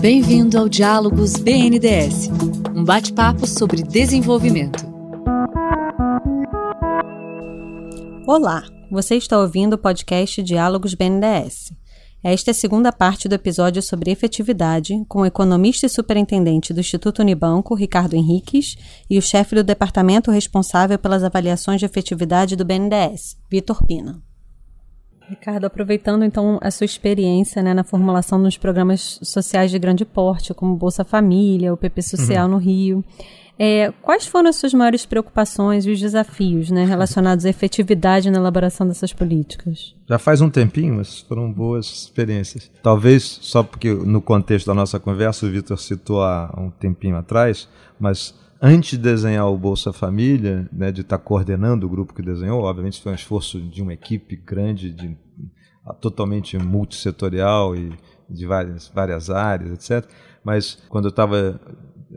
Bem-vindo ao Diálogos BNDES, um bate-papo sobre desenvolvimento. Olá, você está ouvindo o podcast Diálogos BNDES. Esta é a segunda parte do episódio sobre efetividade, com o economista e superintendente do Instituto Unibanco, Ricardo Henriques, e o chefe do departamento responsável pelas avaliações de efetividade do BNDES, Vitor Pina. Ricardo, aproveitando então a sua experiência né, na formulação dos programas sociais de grande porte, como Bolsa Família, o PP Social uhum. no Rio, é, quais foram as suas maiores preocupações e os desafios né, relacionados à efetividade na elaboração dessas políticas? Já faz um tempinho, mas foram boas experiências. Talvez só porque no contexto da nossa conversa o Vitor citou há um tempinho atrás, mas antes de desenhar o Bolsa Família, né, de estar coordenando o grupo que desenhou, obviamente foi um esforço de uma equipe grande, de, totalmente multissetorial e de várias, várias áreas, etc. Mas quando eu estava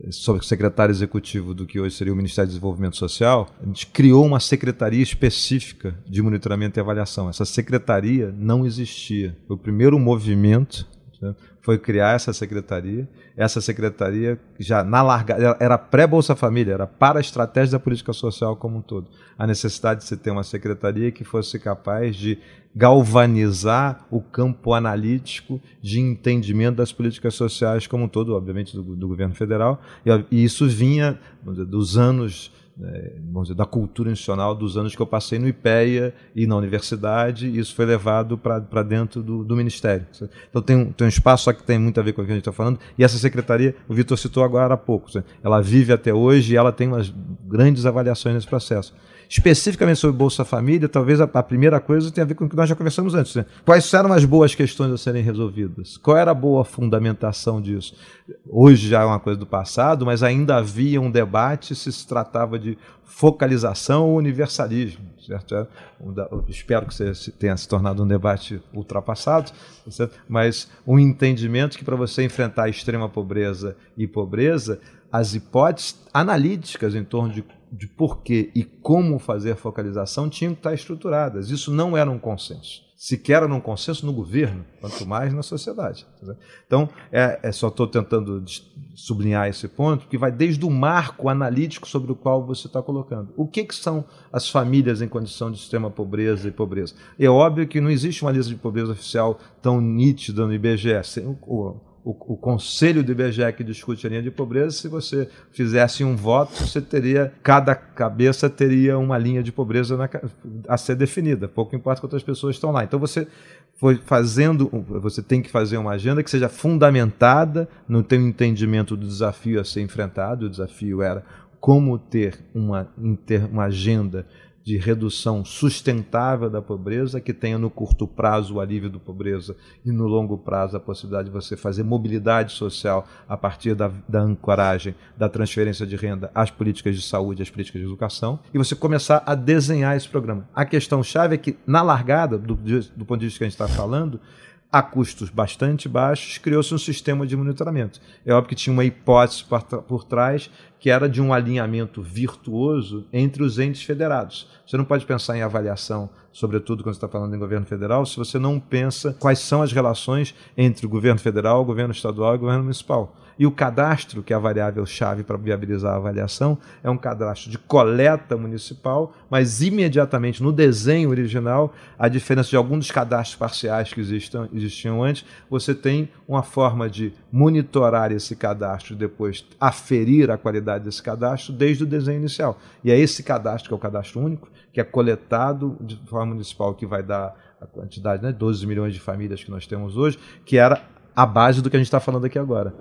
sobre secretário executivo do que hoje seria o Ministério do Desenvolvimento Social, a gente criou uma secretaria específica de monitoramento e avaliação. Essa secretaria não existia. Foi o primeiro movimento né, foi criar essa secretaria. Essa secretaria já na largada era pré-Bolsa Família, era para a estratégia da política social como um todo. A necessidade de se ter uma secretaria que fosse capaz de galvanizar o campo analítico de entendimento das políticas sociais como um todo, obviamente do, do governo federal, e, e isso vinha dos anos vamos dizer, da cultura institucional dos anos que eu passei no IPEA e na universidade, e isso foi levado para dentro do, do, Ministério. Então tem um, tem um espaço que tem muito a ver com o que a gente está falando, e essa secretaria, o Vitor citou agora há pouco, ela vive até hoje e ela tem umas grandes avaliações nesse processo. Especificamente sobre Bolsa Família, talvez a, a, primeira coisa tenha a ver com o que nós já conversamos antes. Né? Quais eram as boas questões a serem resolvidas? Qual era a boa fundamentação disso? Hoje já é uma coisa do passado, mas ainda havia um debate se se tratava de focalização ou universalismo. Certo? É, espero que tenha se tornado um debate ultrapassado, certo? mas um entendimento que para você enfrentar a extrema pobreza e pobreza, as hipóteses analíticas em torno de de porquê e como fazer focalização tinham que estar estruturadas. Isso não era um consenso. Sequer era um consenso no governo, quanto mais na sociedade. Então, é, é só estou tentando sublinhar esse ponto, que vai desde o marco analítico sobre o qual você está colocando. O que, que são as famílias em condição de extrema pobreza e pobreza? É óbvio que não existe uma lista de pobreza oficial tão nítida no IBGE. O, o, o, conselho do IBGE que discute a linha de pobreza, se você fizesse um voto, você teria, cada cabeça teria uma linha de pobreza na, a ser definida, pouco importa quantas pessoas estão lá. Então você foi fazendo, você tem que fazer uma agenda que seja fundamentada no teu entendimento do desafio a ser enfrentado, o desafio era como ter uma, uma agenda de redução sustentável da pobreza, que tenha no curto prazo o alívio da pobreza e no longo prazo a possibilidade de você fazer mobilidade social a partir da, da ancoragem, da transferência de renda às políticas de saúde, às políticas de educação, e você começar a desenhar esse programa. A questão-chave é que, na largada, do, do ponto de vista que a gente está falando, a custos bastante baixos, criou-se um sistema de monitoramento. É óbvio que tinha uma hipótese por, trás que era de um alinhamento virtuoso entre os entes federados. Você não pode pensar em avaliação, sobretudo quando você está falando em governo federal, se você não pensa quais são as relações entre o governo federal, o governo estadual e o governo municipal. E o cadastro, que é a variável-chave para viabilizar a avaliação, é um cadastro de coleta municipal, mas imediatamente no desenho original, a diferença de alguns dos cadastros parciais que existam, existiam antes, você tem uma forma de monitorar esse cadastro e depois aferir a qualidade desse cadastro desde o desenho inicial. E é esse cadastro, que é o cadastro único, que é coletado de forma municipal, que vai dar a quantidade, né, 12 milhões de famílias que nós temos hoje, que era a base do que a gente está falando aqui agora,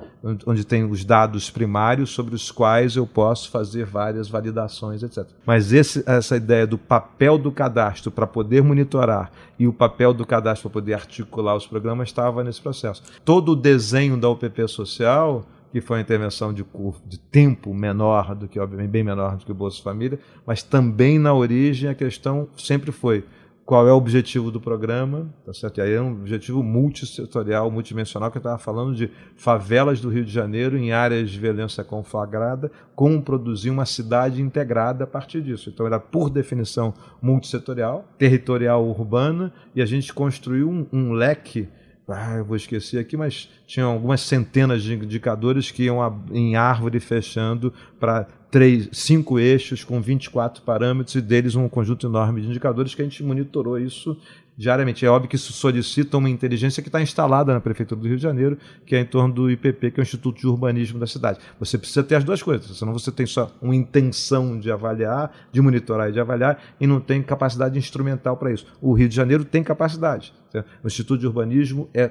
onde tem os dados primários sobre os quais eu posso fazer várias validações, etc. Mas esse, essa ideia do papel do cadastro para poder monitorar e o papel do cadastro para poder articular os programas estava nesse processo. Todo o desenho da UPP social que foi uma intervenção de, de tempo menor do que, obviamente, bem menor do que o Bolsa Família, mas também na origem a questão sempre foi qual é o objetivo do programa, tá certo? E aí é um objetivo multissetorial, multidimensional, que eu estava falando de favelas do Rio de Janeiro em áreas de violência conflagrada, como produzir uma cidade integrada a partir disso. Então era, por definição, multissetorial, territorial urbana, e a gente construiu um, um leque ah, eu vou esquecer aqui, mas tinham algumas centenas de indicadores que iam em árvore fechando para três, cinco eixos com 24 parâmetros e deles um conjunto enorme de indicadores que a gente monitorou isso diariamente. É óbvio que isso solicita uma inteligência que está instalada na Prefeitura do Rio de Janeiro, que é em torno do IPP, que é o Instituto de Urbanismo da cidade. Você precisa ter as duas coisas, senão você tem só uma intenção de avaliar, de monitorar e de avaliar, e não tem capacidade instrumental para isso. O Rio de Janeiro tem capacidade. O Instituto de Urbanismo é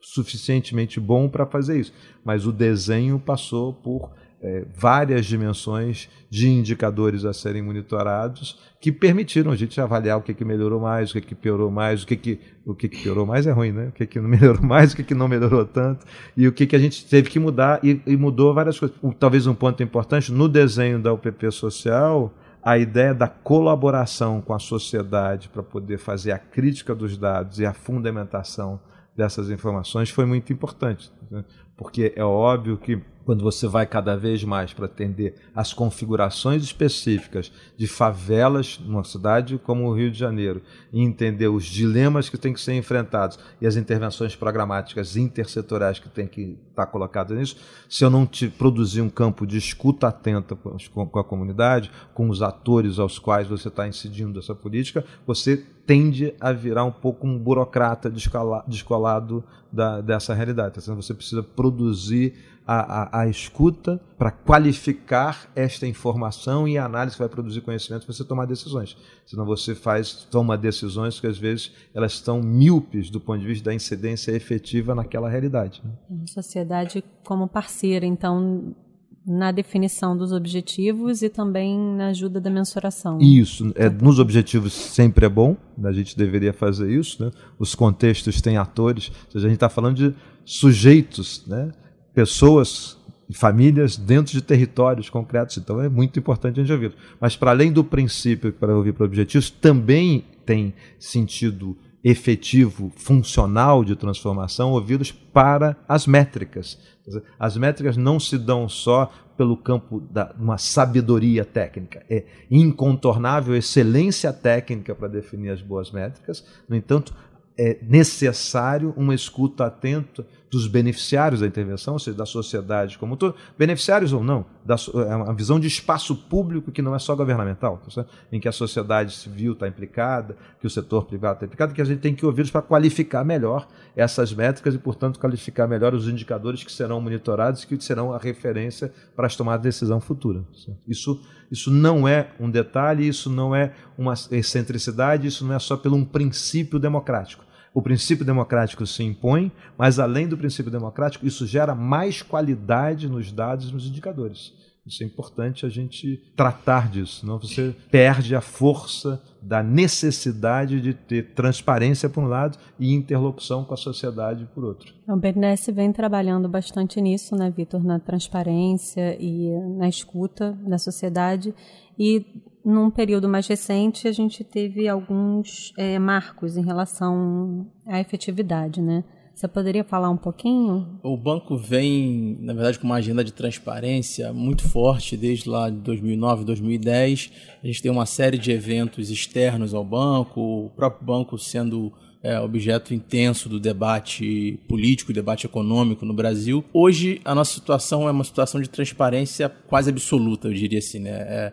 suficientemente bom para fazer isso, mas o desenho passou por é, várias dimensões de indicadores a serem monitorados que permitiram a gente avaliar o que, que melhorou mais, o que, que piorou mais, o que, que, o que, que piorou mais é ruim, né? o que, que não melhorou mais, o que, que não melhorou tanto, e o que, que a gente teve que mudar, e, e mudou várias coisas. Talvez um ponto importante, no desenho da UPP Social, a ideia da colaboração com a sociedade para poder fazer a crítica dos dados e a fundamentação dessas informações foi muito importante. Porque é óbvio que quando você vai cada vez mais para atender as configurações específicas de favelas numa cidade como o Rio de Janeiro e entender os dilemas que têm que ser enfrentados e as intervenções programáticas intersetoriais que têm que estar colocadas nisso, se eu não te produzir um campo de escuta atenta com a comunidade, com os atores aos quais você está incidindo essa política, você tende a virar um pouco um burocrata descolado da, dessa realidade. Então, você precisa produzir a, a, a escuta para qualificar esta informação e a análise que vai produzir conhecimento para você tomar decisões. Senão você faz, toma decisões que às vezes elas estão míopes do ponto de vista da incidência efetiva naquela realidade. Né? Sociedade como parceira, então, na definição dos objetivos e também na ajuda da mensuração. Isso, é, nos objetivos sempre é bom, a gente deveria fazer isso, né? os contextos têm atores, ou seja, a gente está falando de sujeitos, né? pessoas e famílias dentro de territórios concretos. Então é muito importante a gente ouvir. Mas para além do princípio para ouvir para objetivos, também tem sentido efetivo, funcional de transformação ouvidos para as métricas. As métricas não se dão só pelo campo de uma sabedoria técnica. É incontornável excelência técnica para definir as boas métricas. No entanto, é necessário uma escuta atenta dos beneficiários da intervenção, ou seja, da sociedade como um todo, beneficiários ou não, da, é uma visão de espaço público que não é só governamental, tá em que a sociedade civil está implicada, que o setor privado está implicado, que a gente tem que ouvir para qualificar melhor essas métricas e, portanto, qualificar melhor os indicadores que serão monitorados e que serão a referência para as tomadas de decisão futura. Isso, isso não é um detalhe, isso não é uma excentricidade, isso não é só pelo um princípio democrático o princípio democrático se impõe, mas além do princípio democrático, isso gera mais qualidade nos dados e nos indicadores. Isso é importante a gente tratar disso, senão você perde a força da necessidade de ter transparência por um lado e interlocução com a sociedade por outro. O BNDES vem trabalhando bastante nisso, né, Vitor, na transparência e na escuta da sociedade e num período mais recente, a gente teve alguns é, marcos em relação à efetividade, né? Você poderia falar um pouquinho? O banco vem, na verdade, com uma agenda de transparência muito forte desde lá de 2009, 2010. A gente tem uma série de eventos externos ao banco, o próprio banco sendo é, objeto intenso do debate político, debate econômico no Brasil. Hoje, a nossa situação é uma situação de transparência quase absoluta, eu diria assim. Né? É,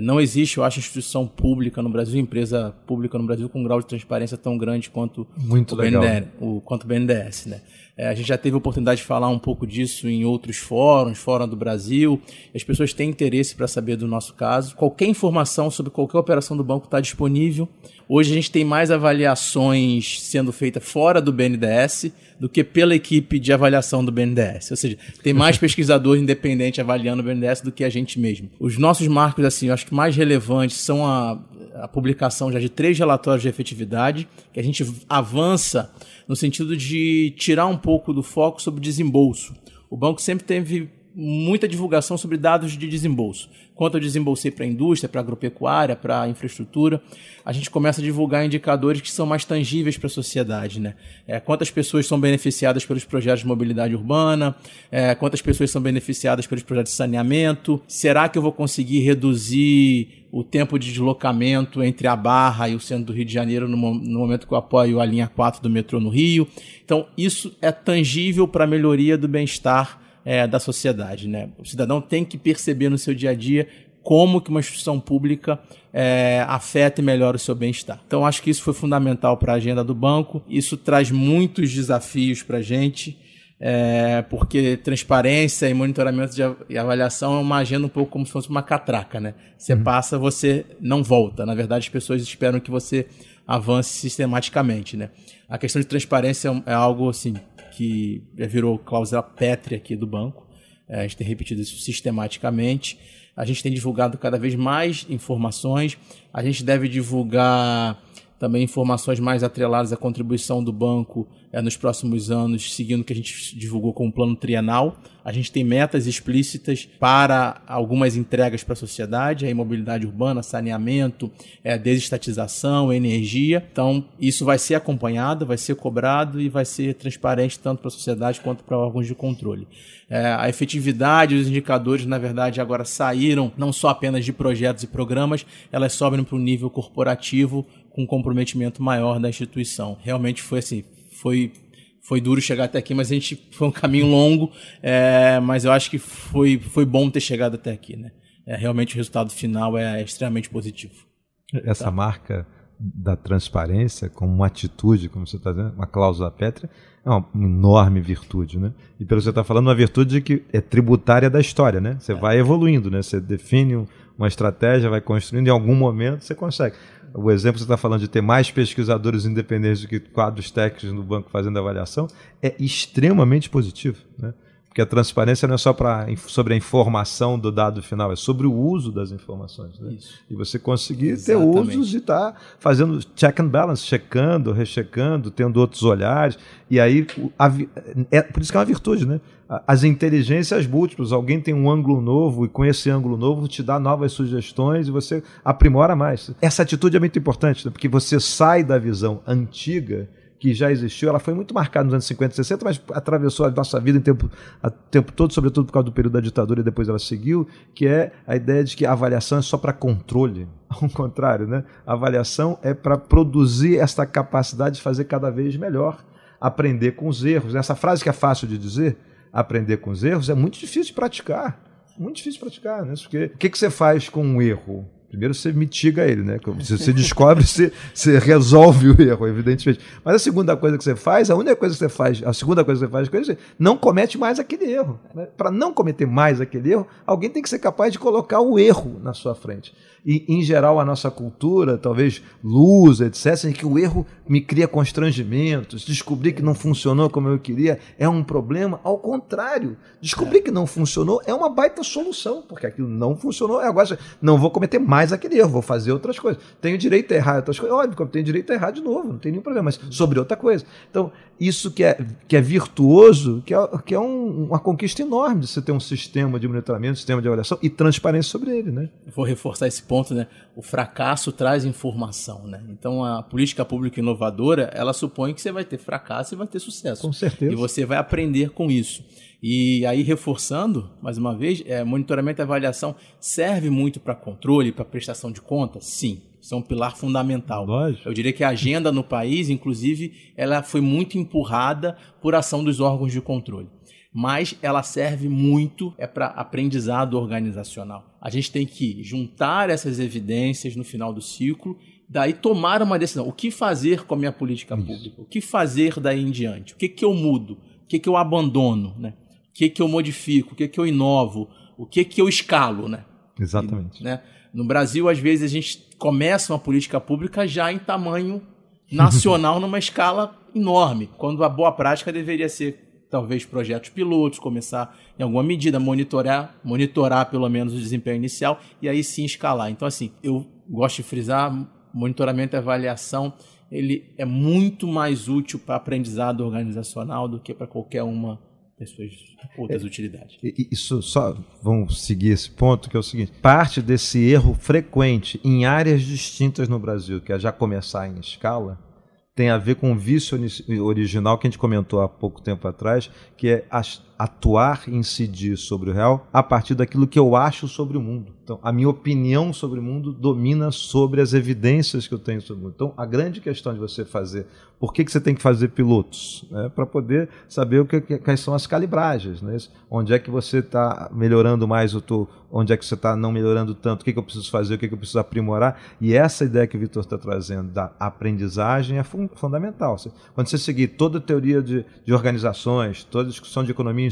não existe, eu acho, instituição pública no Brasil, empresa pública no Brasil com um grau de transparência tão grande quanto Muito o, BNDES, o, quanto o BNDES. Né? É, a gente já teve a oportunidade de falar um pouco disso em outros fóruns, fórum do Brasil. As pessoas têm interesse para saber do nosso caso. Qualquer informação sobre qualquer operação do banco está disponível. Hoje a gente tem mais avaliações sendo feitas fora do BNDES do que pela equipe de avaliação do BNDES. Ou seja, tem mais pesquisador independente avaliando o BNDES do que a gente mesmo. Os nossos marcos, assim, eu acho que mais relevantes são a, a publicação já de três relatórios de efetividade, que a gente avança no sentido de tirar um pouco do foco sobre desembolso. O banco sempre teve muita divulgação sobre dados de desembolso. Quanto eu desembolsei para a indústria, para a agropecuária, para a infraestrutura, a gente começa a divulgar indicadores que são mais tangíveis para a sociedade. Né? É, quantas pessoas são beneficiadas pelos projetos de mobilidade urbana, é, quantas pessoas são beneficiadas pelos projetos de saneamento, será que eu vou conseguir reduzir o tempo de deslocamento entre a Barra e o centro do Rio de Janeiro no, no momento que eu apoio a linha 4 do metrô no Rio. Então, isso é tangível para a melhoria do bem-estar é, da sociedade. Né? O cidadão tem que perceber no seu dia a dia como que uma instituição pública é, afeta e melhora o seu bem-estar. Então, acho que isso foi fundamental para a agenda do banco. Isso traz muitos desafios para a gente, é, porque transparência e monitoramento de, e avaliação é uma agenda um pouco como se fosse uma catraca. Né? Você uhum. passa, você não volta. Na verdade, as pessoas esperam que você avance sistematicamente. Né? A questão de transparência é, é algo assim que já virou cláusula pétrea aqui do banco. É, a gente tem repetido isso sistematicamente. A gente tem divulgado cada vez mais informações. A gente deve divulgar também informações mais atreladas à contribuição do banco é, nos próximos anos, seguindo o que a gente divulgou como plano trienal. A gente tem metas explícitas para algumas entregas para a sociedade, a mobilidade urbana, saneamento, é, desestatização, energia. Então, isso vai ser acompanhado, vai ser cobrado e vai ser transparente tanto para a sociedade quanto para órgãos de controle. É, a efetividade dos indicadores, na verdade, agora saíram não só apenas de projetos e programas, elas sobem para o nível corporativo com comprometimento maior da instituição. Realmente foi assim, foi foi duro chegar até aqui, mas a gente foi um caminho longo, é, mas eu acho que foi, foi bom ter chegado até aqui, né? É, realmente o resultado final é, é extremamente positivo. Essa tá? marca da transparência como uma atitude, como você está dizendo, uma cláusula pétrea, é uma enorme virtude, né? E pelo que você está falando, uma virtude que é tributária da história, né? Você é. vai evoluindo, né? Você define uma estratégia, vai construindo, em algum momento você consegue o exemplo que você está falando de ter mais pesquisadores independentes do que quadros técnicos no banco fazendo avaliação é extremamente positivo. Né? Porque a transparência não é só pra, sobre a informação do dado final, é sobre o uso das informações. Né? E você conseguir Exatamente. ter usos e estar tá fazendo check and balance, checando, rechecando, tendo outros olhares. E aí, a, é, por isso que é uma virtude, né? As inteligências múltiplas, alguém tem um ângulo novo e com esse ângulo novo te dá novas sugestões e você aprimora mais. Essa atitude é muito importante, né? porque você sai da visão antiga que já existiu, ela foi muito marcada nos anos 50 e 60, mas atravessou a nossa vida em tempo, a tempo todo, sobretudo por causa do período da ditadura e depois ela seguiu, que é a ideia de que a avaliação é só para controle. Ao contrário, né? A avaliação é para produzir essa capacidade de fazer cada vez melhor, aprender com os erros. Essa frase que é fácil de dizer, aprender com os erros, é muito difícil de praticar. Muito difícil de praticar, né? Porque o que, que você faz com um erro? Primeiro você mitiga ele, né? Você descobre, você, você resolve o erro, evidentemente. Mas a segunda coisa que você faz, a única coisa que você faz, a segunda coisa que você faz é que você não comete mais aquele erro. Né? Para não cometer mais aquele erro, alguém tem que ser capaz de colocar o erro na sua frente e, em geral, a nossa cultura, talvez luz, etc., em que o erro me cria constrangimentos, descobrir que não funcionou como eu queria é um problema. Ao contrário, descobrir é. que não funcionou é uma baita solução, porque aquilo não funcionou, agora não vou cometer mais aquele erro, vou fazer outras coisas. Tenho direito a errar outras coisas, óbvio que eu tenho direito a errar de novo, não tem nenhum problema, mas sobre outra coisa. Então, isso que é, que é virtuoso, que é, que é um, uma conquista enorme de você ter um sistema de monitoramento, um sistema de avaliação e transparência sobre ele. Né? Vou reforçar esse ponto, né? O fracasso traz informação, né? Então a política pública inovadora, ela supõe que você vai ter fracasso e vai ter sucesso. Com certeza. E você vai aprender com isso. E aí, reforçando, mais uma vez, é, monitoramento e avaliação serve muito para controle, para prestação de contas? Sim, isso é um pilar fundamental. Lógico. Eu diria que a agenda no país, inclusive, ela foi muito empurrada por ação dos órgãos de controle mas ela serve muito é para aprendizado organizacional. A gente tem que juntar essas evidências no final do ciclo, daí tomar uma decisão. O que fazer com a minha política Isso. pública? O que fazer daí em diante? O que, que eu mudo? O que, que eu abandono? Né? O que, que eu modifico? O que, que eu inovo? O que, que eu escalo? Né? Exatamente. E, né? No Brasil, às vezes, a gente começa uma política pública já em tamanho nacional, numa escala enorme, quando a boa prática deveria ser talvez projetos pilotos, começar em alguma medida monitorar, monitorar pelo menos o desempenho inicial e aí sim escalar. Então assim, eu gosto de frisar, monitoramento e avaliação, ele é muito mais útil para aprendizado organizacional do que para qualquer uma as suas outras é, utilidades. Isso só vamos seguir esse ponto que é o seguinte: parte desse erro frequente em áreas distintas no Brasil, que é já começar em escala, tem a ver com o vício original que a gente comentou há pouco tempo atrás, que é atuar e incidir sobre o real a partir daquilo que eu acho sobre o mundo. Então, a minha opinião sobre o mundo domina sobre as evidências que eu tenho sobre o mundo. Então, a grande questão de você fazer, por que, que você tem que fazer pilotos? É para poder saber o que, quais são as calibragens, né? onde é que você está melhorando mais, tô, onde é que você está não melhorando tanto, o que, que eu preciso fazer, o que, que eu preciso aprimorar. E essa ideia que o Vitor está trazendo da aprendizagem é fundamental. Quando você seguir toda a teoria de, de organizações, toda a discussão de economia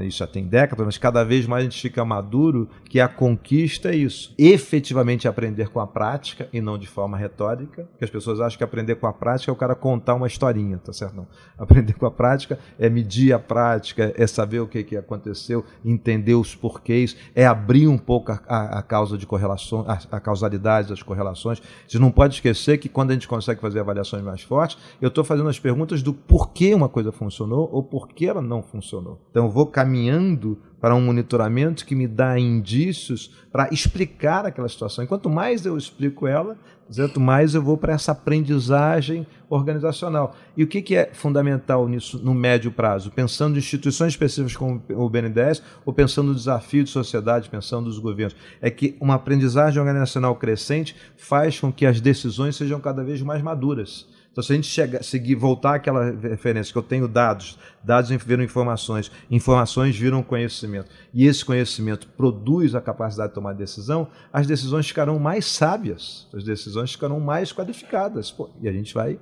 isso já tem décadas, mas cada vez mais a gente fica maduro que a conquista é isso. Efetivamente aprender com a prática e não de forma retórica, porque as pessoas acham que aprender com a prática é o cara contar uma historinha, tá certo? Não. Aprender com a prática é medir a prática, é saber o que, que aconteceu, entender os porquês, é abrir um pouco a, a, a causa de correlação, a, a causalidade das correlações. Você não pode esquecer que quando a gente consegue fazer avaliações mais fortes, eu estou fazendo as perguntas do porquê uma coisa funcionou ou porquê ela não funcionou funcionou. Então vou caminhando para um monitoramento que me dá indícios para explicar aquela situação. E quanto mais eu explico ela, quanto mais eu vou para essa aprendizagem organizacional. E o que, que é fundamental nisso no médio prazo? Pensando em instituições específicas como o BNDES ou pensando no desafio de sociedade, pensando nos governos, é que uma aprendizagem organizacional crescente faz com que as decisões sejam cada vez mais maduras. Então, se a gente chegar, seguir, voltar àquela referência que eu tenho dados, dados viram informações, informações viram conhecimento, e esse conhecimento produz a capacidade de tomar decisão, as decisões ficarão mais sábias, as decisões ficarão mais qualificadas. Pô, e a gente vai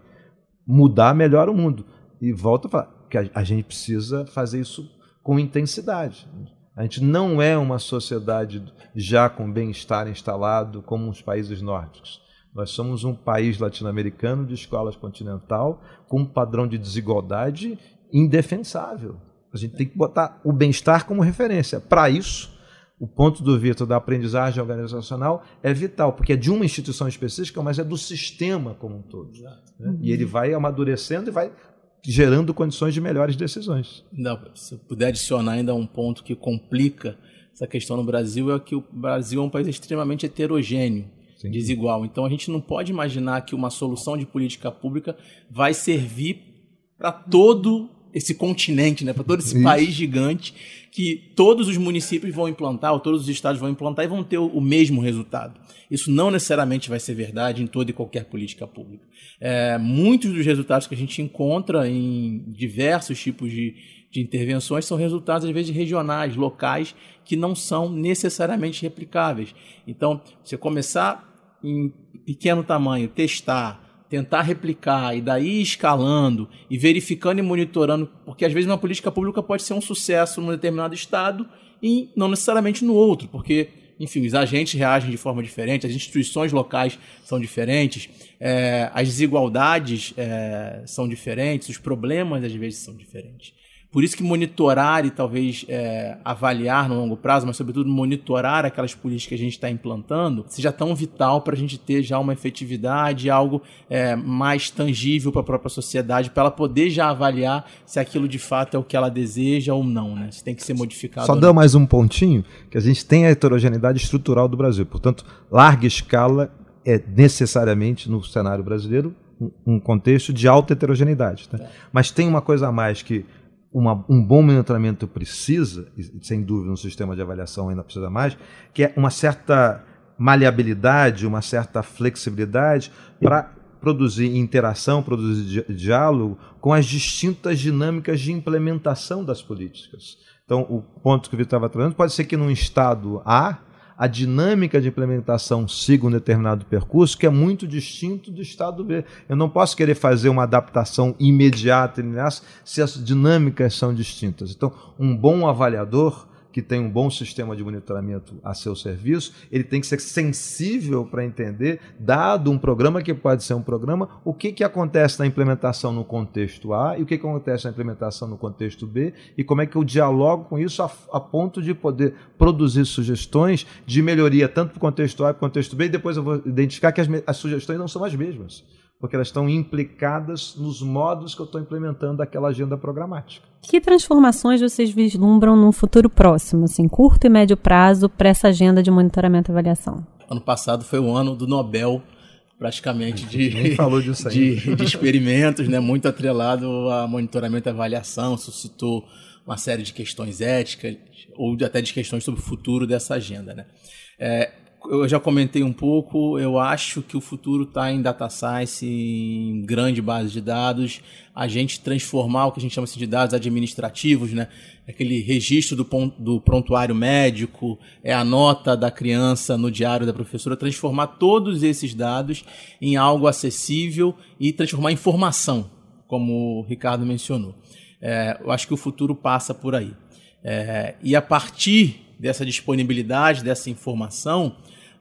mudar melhor o mundo. E volto a falar que a, a gente precisa fazer isso com intensidade. A gente não é uma sociedade já com bem-estar instalado como os países nórdicos. Nós somos um país latino-americano de escolas continental com um padrão de desigualdade indefensável. A gente tem que botar o bem-estar como referência. Para isso, o ponto do Vitor da aprendizagem organizacional é vital, porque é de uma instituição específica, mas é do sistema como um todo. Né? E ele vai amadurecendo e vai gerando condições de melhores decisões. Não, se eu puder adicionar ainda um ponto que complica essa questão no Brasil, é que o Brasil é um país extremamente heterogêneo. Sim. desigual. Então a gente não pode imaginar que uma solução de política pública vai servir para todo esse continente, né, para todo esse Isso. país gigante que todos os municípios vão implantar, ou todos os estados vão implantar e vão ter o, o mesmo resultado. Isso não necessariamente vai ser verdade em toda e qualquer política pública. É, muitos dos resultados que a gente encontra em diversos tipos de, de intervenções são resultados, às vezes, regionais, locais, que não são necessariamente replicáveis. Então, você começar em pequeno tamanho, testar, tentar replicar e daí escalando e verificando e monitorando, porque às vezes uma política pública pode ser um sucesso num determinado estado e não necessariamente no outro, porque enfim, os agentes reagem de forma diferente, as instituições locais são diferentes, é, as desigualdades é, são diferentes, os problemas às vezes são diferentes. Por isso que monitorar e talvez é, avaliar no longo prazo, mas sobretudo monitorar aquelas políticas que a gente está implantando, seja tão vital para a gente ter já uma efetividade, algo é, mais tangível para a própria sociedade, para ela poder já avaliar se aquilo de fato é o que ela deseja ou não, né? Se tem que ser modificado. Só dá mais um pontinho, que a gente tem a heterogeneidade estrutural do Brasil. Portanto, larga escala é necessariamente no cenário brasileiro um contexto de alta heterogeneidade. Tá? É. Mas tem uma coisa a mais que uma, um bom monitoramento precisa, e sem dúvida um sistema de avaliação ainda precisa mais, que é uma certa maleabilidade, uma certa flexibilidade para produzir interação, produzir di diálogo com as distintas dinâmicas de implementação das políticas. Então, o ponto que o Vitor estava trazendo pode ser que num estado A a dinâmica de implementação siga um determinado percurso que é muito distinto do estado B. Eu não posso querer fazer uma adaptação imediata se as dinâmicas são distintas. Então, um bom avaliador que tem um bom sistema de monitoramento a seu serviço, ele tem que ser sensível para entender, dado um programa que pode ser um programa, o que, que acontece na implementação no contexto A e o que, que acontece na implementação no contexto B e como é que eu dialogo com isso a, a ponto de poder produzir sugestões de melhoria tanto para o contexto A e para o contexto B e depois eu vou identificar que as, as sugestões não são as mesmas porque elas estão implicadas nos modos que eu estou implementando aquela agenda programática. Que transformações vocês vislumbram num futuro próximo, assim, curto e médio prazo, para essa agenda de monitoramento e avaliação? Ano passado foi o ano do Nobel, praticamente, de, de, de, experimentos, né, muito atrelado a monitoramento e avaliação, suscitou uma série de questões éticas ou até de questões sobre o futuro dessa agenda. Né? É, eu já comentei um pouco, eu acho que o futuro está em data science, em grande base de dados, a gente transformar o que a gente chama assim de dados administrativos, né? aquele registro do, do prontuário médico, é a nota da criança no diário da professora, transformar todos esses dados em algo acessível e transformar em informação, como o Ricardo mencionou. É, eu acho que o futuro passa por aí. É, e a partir dessa disponibilidade, dessa informação,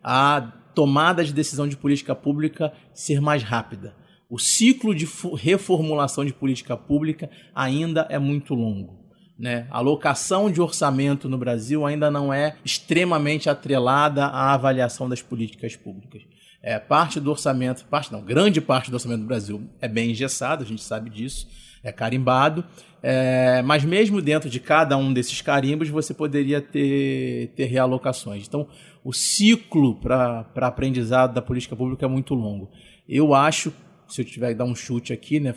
a tomada de decisão de política pública ser mais rápida. O ciclo de reformulação de política pública ainda é muito longo. Né? A alocação de orçamento no Brasil ainda não é extremamente atrelada à avaliação das políticas públicas. É, parte do orçamento, parte não, grande parte do orçamento do Brasil é bem engessado, a gente sabe disso, é carimbado, é, mas mesmo dentro de cada um desses carimbos você poderia ter, ter realocações. Então, o ciclo para aprendizado da política pública é muito longo. Eu acho, se eu tiver que dar um chute aqui, né,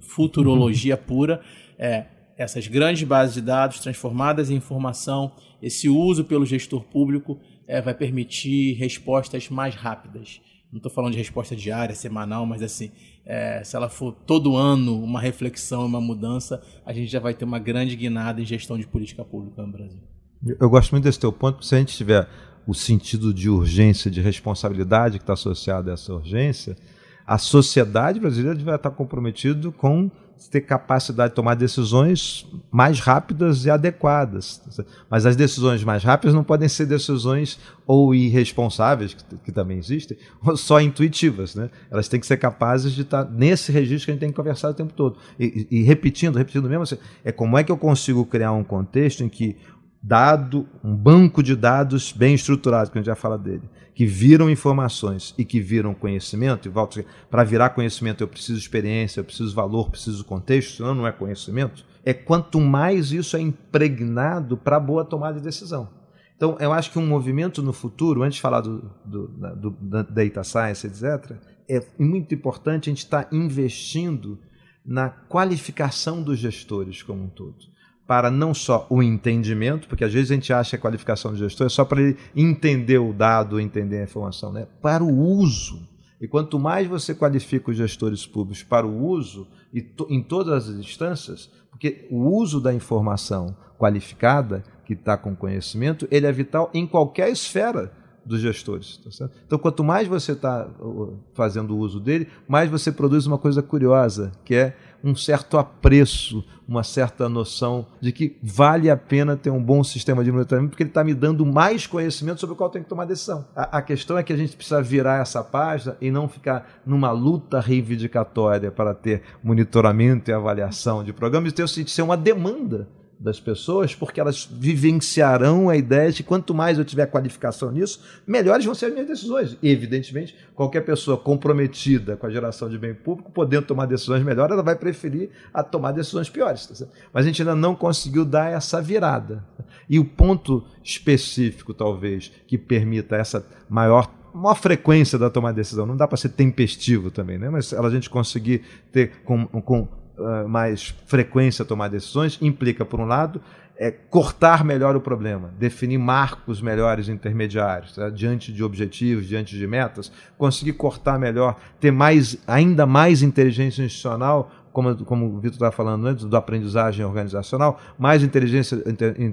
futurologia pura, é, essas grandes bases de dados transformadas em informação, esse uso pelo gestor público é, vai permitir respostas mais rápidas. Não estou falando de resposta diária, semanal, mas assim, é, se ela for todo ano uma reflexão, uma mudança, a gente já vai ter uma grande guinada em gestão de política pública no Brasil. Eu gosto muito desse teu ponto, se a gente tiver o sentido de urgência, de responsabilidade que está associado a essa urgência, a sociedade brasileira deve estar comprometido com ter capacidade de tomar decisões mais rápidas e adequadas. Mas as decisões mais rápidas não podem ser decisões ou irresponsáveis, que, que também existem, ou só intuitivas. Né? Elas têm que ser capazes de estar nesse registro que a gente tem que conversar o tempo todo. E, e repetindo, repetindo mesmo, assim, é como é que eu consigo criar um contexto em que dado, um banco de dados bem estruturado, que a gente já fala dele, que viram informações e que viram conhecimento, e volto para virar conhecimento eu preciso experiência, eu preciso valor, preciso contexto, senão não é conhecimento, é quanto mais isso é impregnado para boa tomada de decisão. Então, eu acho que um movimento no futuro, antes de falar do, do, do, do data science, etc., é muito importante a gente estar tá investindo na qualificação dos gestores como um todo para não só o entendimento, porque às vezes a gente acha que a qualificação de gestor é só para ele entender o dado, entender a informação, né? para o uso. E quanto mais você qualifica os gestores públicos para o uso, e to, em todas as instâncias, porque o uso da informação qualificada, que está com conhecimento, ele é vital em qualquer esfera dos gestores. Tá então, quanto mais você está fazendo uso dele, mais você produz uma coisa curiosa, que é um certo apreço, uma certa noção de que vale a pena ter um bom sistema de monitoramento, porque ele está me dando mais conhecimento sobre o qual eu tenho que tomar decisão. A, a, questão é que a gente precisa virar essa página e não ficar numa luta reivindicatória para ter monitoramento e avaliação de programas, e ter ser uma demanda das pessoas, porque elas vivenciarão a ideia de quanto mais eu tiver qualificação nisso, melhores vão ser as minhas decisões. E, evidentemente, qualquer pessoa comprometida com a geração de bem público, podendo tomar decisões melhores, ela vai preferir a tomar decisões piores. Tá Mas a gente ainda não conseguiu dar essa virada. E o ponto específico, talvez, que permita essa maior maior frequência da tomada de decisão. Não dá para ser tempestivo também, né? mas a gente conseguir ter com, com uh, mais frequência tomar decisões, implica, por um lado, é, cortar melhor o problema, definir marcos melhores intermediários, tá? diante de objetivos, diante de metas, conseguir cortar melhor, ter mais, ainda mais inteligência institucional como, como o Vitor estava falando antes, do aprendizagem organizacional, mais inteligência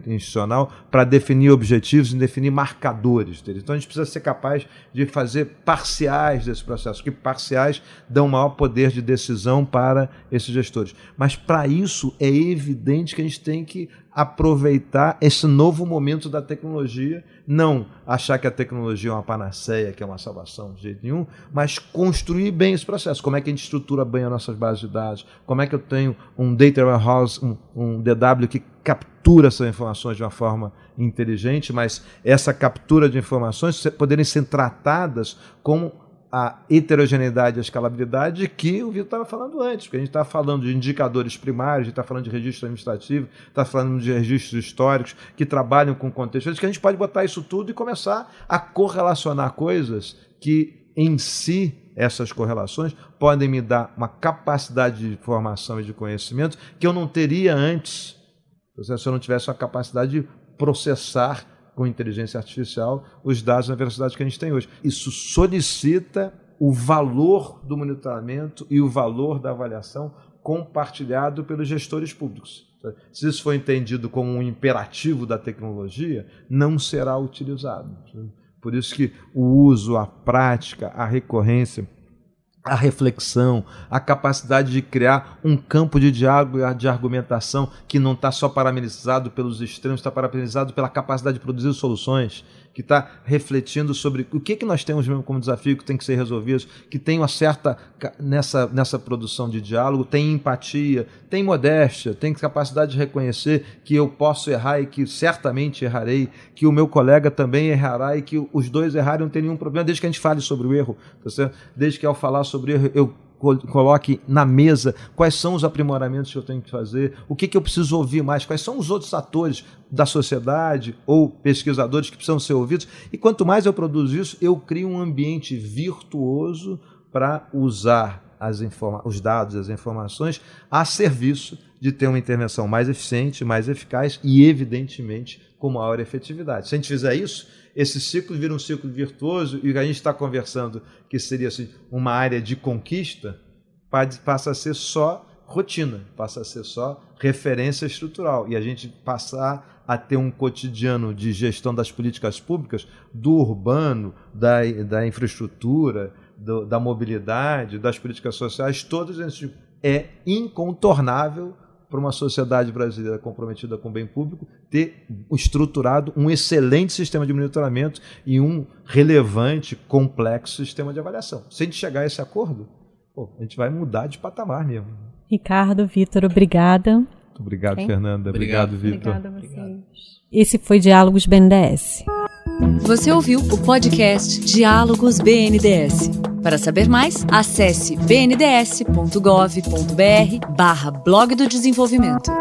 institucional para definir objetivos e definir marcadores deles. Então a gente precisa ser capaz de fazer parciais desse processo, que parciais dão maior poder de decisão para esses gestores. Mas para isso é evidente que a gente tem que aproveitar esse novo momento da tecnologia, não achar que a tecnologia é uma panaceia, que é uma salvação de jeito nenhum, mas construir bem esse processo. Como é que a gente estrutura bem as nossas bases de dados? Como é que eu tenho um data warehouse, um, um DW que captura essas informações de uma forma inteligente, mas essa captura de informações poderem ser tratadas como a heterogeneidade e a escalabilidade que o Vitor estava falando antes, porque a gente está falando de indicadores primários, está falando de registro administrativo, está falando de registros históricos que trabalham com contexto, que a gente pode botar isso tudo e começar a correlacionar coisas que em si essas correlações podem me dar uma capacidade de informação e de conhecimento que eu não teria antes. Se eu não tivesse a capacidade de processar com inteligência artificial os dados na velocidade que a gente tem hoje. Isso solicita o valor do monitoramento e o valor da avaliação compartilhado pelos gestores públicos. Se isso for entendido como um imperativo da tecnologia, não será utilizado. Por isso que o uso, a prática, a recorrência a reflexão, a capacidade de criar um campo de diálogo e de argumentação que não está só parabenizado pelos extremos, está parabenizado pela capacidade de produzir soluções, que está refletindo sobre o que, que nós temos mesmo como desafio que tem que ser resolvido, que tem uma certa, nessa, nessa produção de diálogo, tem empatia, tem modéstia, tem capacidade de reconhecer que eu posso errar e que certamente errarei, que o meu colega também errará e que os dois errarem não tem nenhum problema, desde que a gente fale sobre o erro, tá certo? desde que ao falar sobre o erro eu coloque na mesa quais são os aprimoramentos que eu tenho que fazer, o que, que eu preciso ouvir mais, quais são os outros atores da sociedade ou pesquisadores que precisam ser ouvidos. E quanto mais eu produzo isso, eu crio um ambiente virtuoso para usar as os dados, as informações a serviço de ter uma intervenção mais eficiente, mais eficaz e, evidentemente, com maior efetividade. Se a gente fizer isso, esse ciclo vira um ciclo virtuoso e a gente está conversando que seria assim, uma área de conquista, passa a ser só rotina, passa a ser só referência estrutural e a gente passar a ter um cotidiano de gestão das políticas públicas, do urbano, da, da infraestrutura, do, da mobilidade, das políticas sociais, todos esses é incontornável para uma sociedade brasileira comprometida com o bem público ter estruturado um excelente sistema de monitoramento e um relevante, complexo sistema de avaliação. Se a gente chegar a esse acordo, pô, a gente vai mudar de patamar mesmo. Ricardo, Vitor, obrigada. Muito obrigado, okay. Fernanda. Obrigado, obrigado Vitor. Obrigada a vocês. Esse foi Diálogos BNDES. Você ouviu o podcast Diálogos BNDES. Para saber mais, acesse bnds.gov.br barra blog do desenvolvimento.